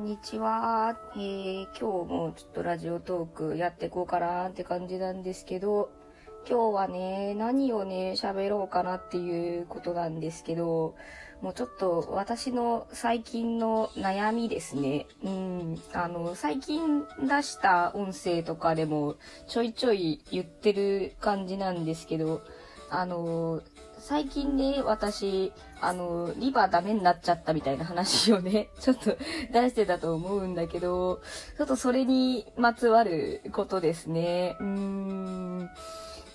んにちは。えー、今日もちょっとラジオトークやっていこうかなって感じなんですけど、今日はね、何をね、喋ろうかなっていうことなんですけど、もうちょっと私の最近の悩みですね。うん。あの、最近出した音声とかでもちょいちょい言ってる感じなんですけど、あの、最近ね、私、あの、リバーダメになっちゃったみたいな話をね、ちょっと出してたと思うんだけど、ちょっとそれにまつわることですね。うーん。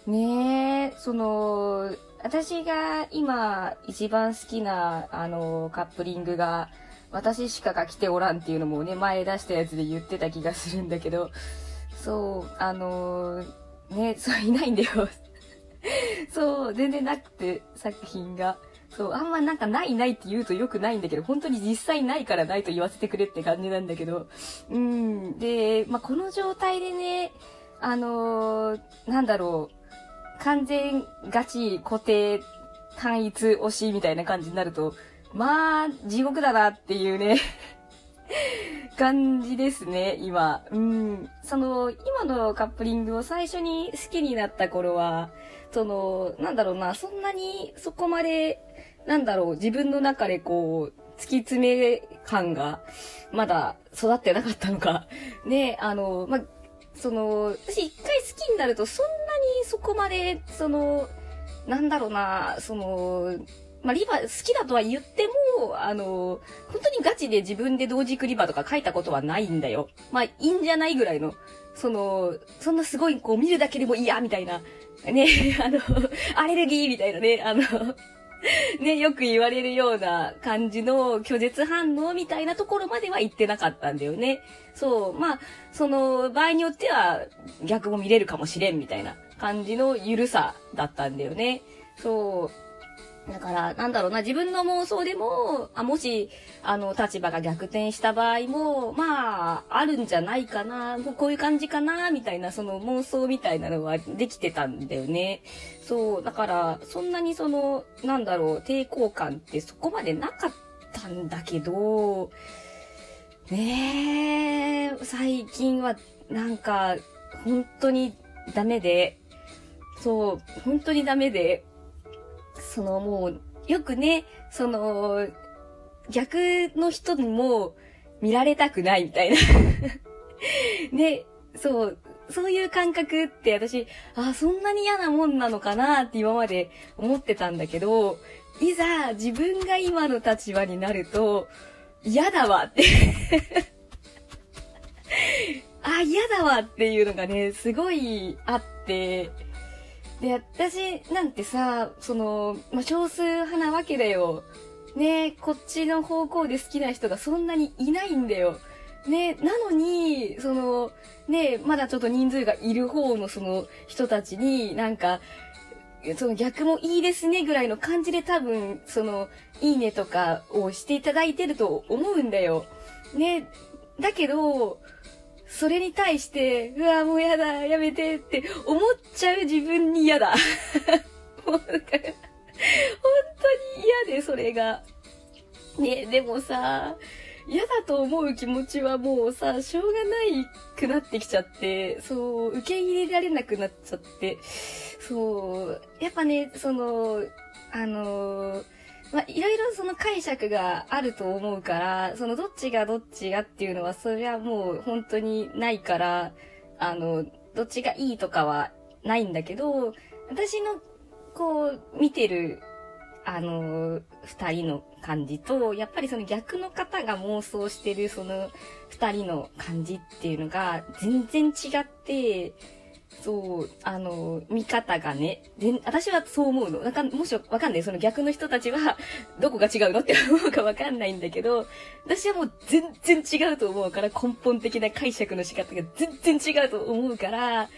ねえ、その、私が今一番好きな、あの、カップリングが、私しかが来ておらんっていうのもね、前出したやつで言ってた気がするんだけど、そう、あの、ね、そういないんだよ。そう、全然なくて、作品が。そう、あんまなんかないないって言うとよくないんだけど、本当に実際ないからないと言わせてくれって感じなんだけど。うん。で、まあ、この状態でね、あのー、なんだろう、完全ガチ固定単一推しみたいな感じになると、まあ、地獄だなっていうね 感じですね、今。うん。その、今のカップリングを最初に好きになった頃は、その、なんだろうな、そんなにそこまで、なんだろう、自分の中でこう、突き詰め感が、まだ育ってなかったのか。ね、あの、ま、その、私一回好きになると、そんなにそこまで、その、なんだろうな、その、まあ、リバ好きだとは言っても、あの、本当にガチで自分で同軸リバとか書いたことはないんだよ。まあ、いいんじゃないぐらいの、その、そんなすごいこう見るだけでも嫌みたいな、ね、あの、アレルギーみたいなね、あの、ね、よく言われるような感じの拒絶反応みたいなところまでは言ってなかったんだよね。そう。まあ、その、場合によっては逆も見れるかもしれんみたいな感じの緩さだったんだよね。そう。だから、なんだろうな、自分の妄想でも、あ、もし、あの、立場が逆転した場合も、まあ、あるんじゃないかな、こういう感じかな、みたいな、その妄想みたいなのはできてたんだよね。そう、だから、そんなにその、なんだろう、抵抗感ってそこまでなかったんだけど、ねえ、最近は、なんか、本当にダメで、そう、本当にダメで、そのもう、よくね、その、逆の人にも見られたくないみたいな。ね、そう、そういう感覚って私、あ、そんなに嫌なもんなのかなって今まで思ってたんだけど、いざ自分が今の立場になると、嫌だわって。あ、嫌だわっていうのがね、すごいあって、で、私なんてさ、その、まあ、少数派なわけだよ。ねこっちの方向で好きな人がそんなにいないんだよ。ねなのに、その、ねまだちょっと人数がいる方のその人たちに、なんか、その逆もいいですねぐらいの感じで多分、その、いいねとかをしていただいてると思うんだよ。ねだけど、それに対して、うわ、もうやだ、やめてって思っちゃう自分に嫌だ。もうなんか、本当に嫌で、それが。ね、でもさ、嫌だと思う気持ちはもうさ、しょうがないくなってきちゃって、そう、受け入れられなくなっちゃって、そう、やっぱね、その、あのーまあ、いろいろその解釈があると思うから、そのどっちがどっちがっていうのは、それはもう本当にないから、あの、どっちがいいとかはないんだけど、私の、こう、見てる、あの、二人の感じと、やっぱりその逆の方が妄想してるその二人の感じっていうのが全然違って、そう、あの、見方がね、私はそう思うの。なんか、もしわかんない。その逆の人たちは、どこが違うのって思うかわかんないんだけど、私はもう全然違うと思うから、根本的な解釈の仕方が全然違うと思うから、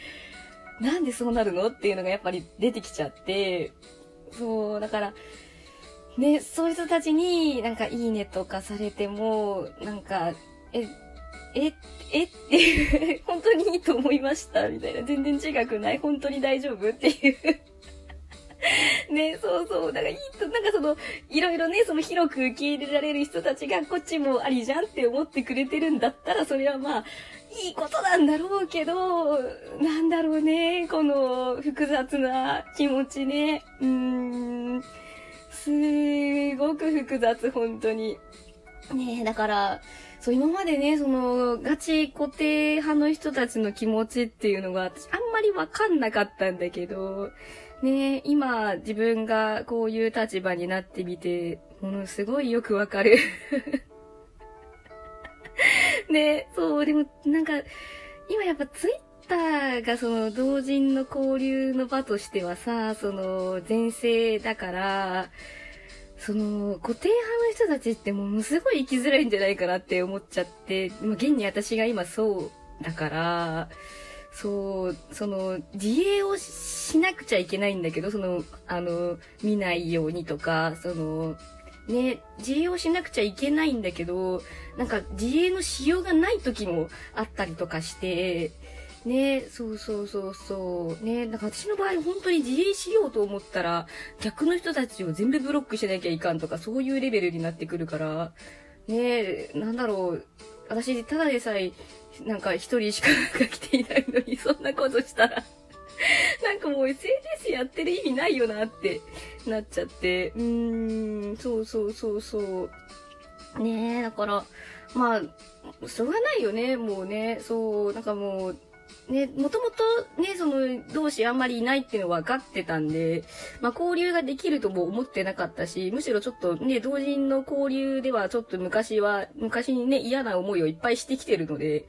なんでそうなるのっていうのがやっぱり出てきちゃって、そう、だから、ね、そういう人たちになんかいいねとかされても、なんか、え、え、えっていう、本当にいいと思いました？みたいな。全然違くない？本当に大丈夫？っていう ね、そうそう。だからいいと、なんかその、いろいろね、その広く受け入れられる人たちがこっちもありじゃんって思ってくれてるんだったら、それはまあ、いいことなんだろうけど、なんだろうね、この複雑な気持ちね。うーん、すごく複雑、本当に。ねえ、だから、そう、今までね、その、ガチ固定派の人たちの気持ちっていうのが、私あんまりわかんなかったんだけど、ね今、自分がこういう立場になってみて、ものすごいよくわかる。ねそう、でも、なんか、今やっぱツイッターがその同人の交流の場としてはさ、その前世だから、その固定派の人たちってものすごい生きづらいんじゃないかなって思っちゃって、まあ、現に私が今そうだから、そう、その、自衛をしなくちゃいけないんだけど、その、あの、見ないようにとか、その、ね、自衛をしなくちゃいけないんだけど、なんか自衛のしようがない時もあったりとかして、ね、そうそうそうそう。ね、なんか私の場合本当に自衛しようと思ったら、逆の人たちを全部ブロックしなきゃいかんとか、そういうレベルになってくるから、ね、なんだろう。私、ただでさえなんか一人しか来ていないのに、そんなことしたらなんかもう SNS やってる意味ないよなってなっちゃって。うーん、そうそうそうそう。ねえ、だから、まあ、しょうがないよね、もうね。そう、なんかもう、ね、もともとね、その、同士あんまりいないっていうのは分かってたんで、まあ交流ができるとも思ってなかったし、むしろちょっとね、同人の交流ではちょっと昔は、昔にね、嫌な思いをいっぱいしてきてるので、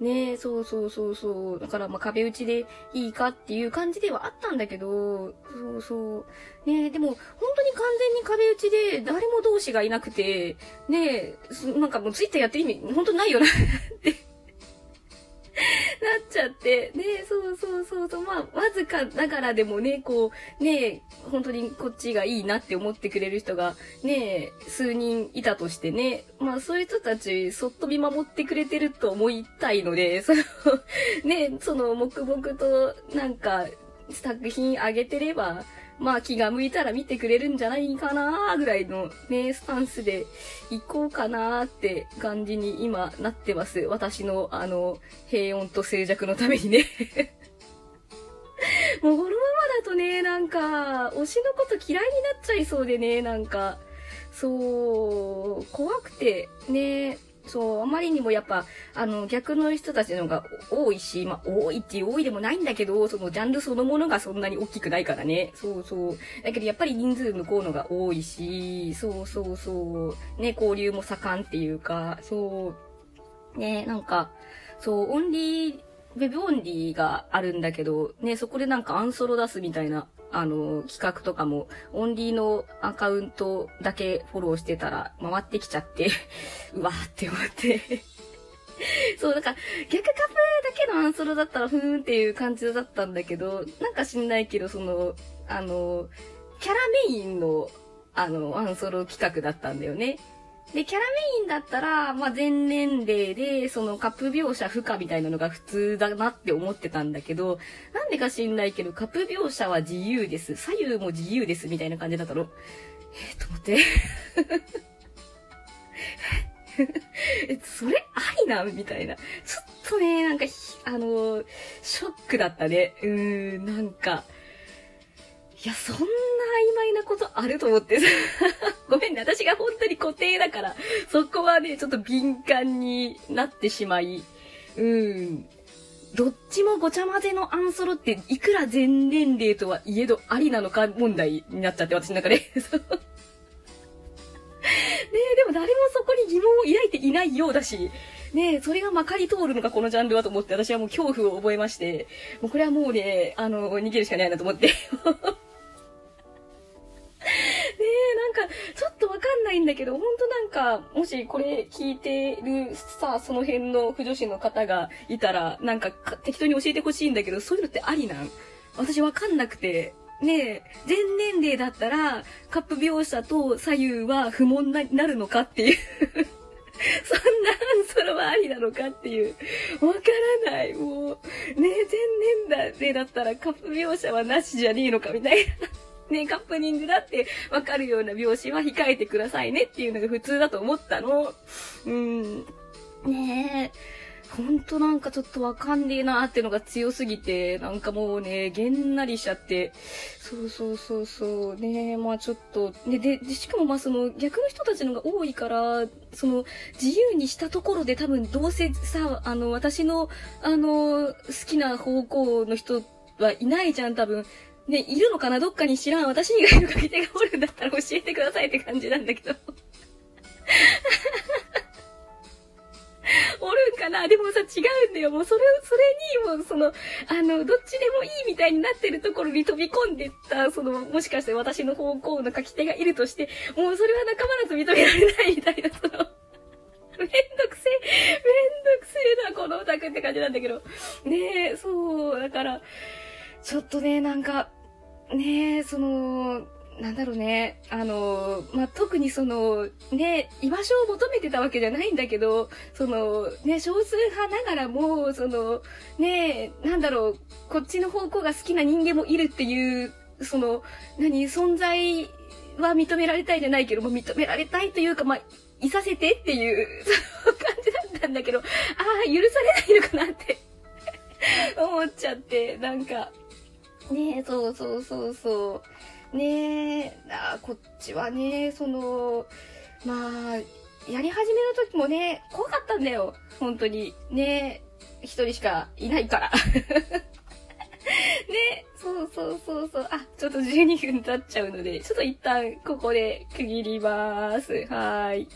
ね、そうそうそうそう、だからまあ壁打ちでいいかっていう感じではあったんだけど、そうそう。ね、でも本当に完全に壁打ちで誰も同士がいなくて、ね、なんかもうツイッターやってる意味、本当ないよなってなっちゃって、ね、そうそうそうそう、まあ、わずかながらでもね、こう、ね、本当にこっちがいいなって思ってくれる人が、ね、数人いたとしてね、まあ、そういう人たち、そっと見守ってくれてると思いたいので、そのね、その、黙々と、なんか、作品あげてれば、まあ気が向いたら見てくれるんじゃないかなぐらいのね、スタンスで行こうかなって感じに今なってます。私のあの、平穏と静寂のためにね。もうこのままだとね、なんか、推しのこと嫌いになっちゃいそうでね、なんか、そう、怖くて、ね、そう、あまりにもやっぱ、あの、逆の人たちの方が多いし、まあ、多いっていう多いでもないんだけど、そのジャンルそのものがそんなに大きくないからね。そうそう。だけどやっぱり人数向こうのが多いし、そうそうそう。ね、交流も盛んっていうか、そう。ね、なんか、そう、オンリー、ウェブオンリーがあるんだけど、ね、そこでなんかアンソロ出すみたいなあの、企画とかも、オンリーのアカウントだけフォローしてたら、回ってきちゃって うわーって思って そう、だから、逆カップだけのアンソロだったら、ふーんっていう感じだったんだけど、なんか知んないけど、その、あの、キャラメインの、あの、アンソロ企画だったんだよね。で、キャラメインだったら、まあ、全年齢で、そのカップ描写不可みたいなのが普通だなって思ってたんだけど、なんでか知んないけど、カップ描写は自由です。左右も自由です。みたいな感じだったの。えー、と思って。え、それありなみたいな。ちょっとね、なんか、あのー、ショックだったね。うーん、なんか、いや、そんな曖昧なことあると思ってさ。ごめんね、私が本当に固定だから、そこはね、ちょっと敏感になってしまい、うん。どっちもごちゃ混ぜのアンソロっていくら全年齢とはいえどありなのか問題になっちゃって、私の中で。ねえ、でも誰もそこに疑問を抱いていないようだし、ねえ、それがまかり通るのか、このジャンルはと思って、私はもう恐怖を覚えまして、もうこれはもうね、あの、逃げるしかないなと思って。なんか、ちょっとわかんないんだけど、ほんとなんか、もしこれ聞いてるさ、その辺の不女子の方がいたら、なんか適当に教えてほしいんだけど、そういうのってありなん？私わかんなくて。ねえ、全年齢だったら、カップ描写と左右は不問になるのかっていう そんなアンソロはありなのかっていう。わからない。もう、ねえ、全年齢だったらカップ描写はなしじゃねえのかみたいなね、カップニングだってわかるような描写は控えてくださいねっていうのが普通だと思ったの。うん。ねえ。ほんとなんかちょっとわかんねえなーってのが強すぎて、なんかもうね、げんなりしちゃって、そうそうそうそう、ねえまあちょっと、ね、で、で、しかもまあその逆の人たちのが多いから、その自由にしたところで多分どうせさ、あの、私の、あの、好きな方向の人はいないじゃん、多分。ね、いるのかな？どっかに知らん。私以外の書き手がおるんだったら教えてくださいって感じなんだけど。おるんかな？でもさ、違うんだよ。もうそれを、それに、もうその、あの、どっちでもいいみたいになってるところに飛び込んでった、その、もしかして私の方向の書き手がいるとして、もうそれは仲間だと認められないみたいな、その、めんどくせえ、めんどくせえな、このオタクって感じなんだけど。ねえ、そう、だから、ちょっとね、なんか、ねえ、その、なんだろうね、あの、まあ、特にその、ね、居場所を求めてたわけじゃないんだけど、その、ね、少数派ながらも、その、ね、なんだろう、こっちの方向が好きな人間もいるっていう、その、何、存在は認められたいじゃないけども、認められたいというか、まあ、いさせてっていう、その感じだったんだけど、ああ、許されないのかなって 思っちゃって、なんか、ねそうそうそうそう。ね、あこっちはね、その、まあ、やり始めの時もね、怖かったんだよ。本当に。ね一人しかいないから。ねそうそうそうそう。あ、ちょっと12分経っちゃうので、ちょっと一旦ここで区切ります。はーい。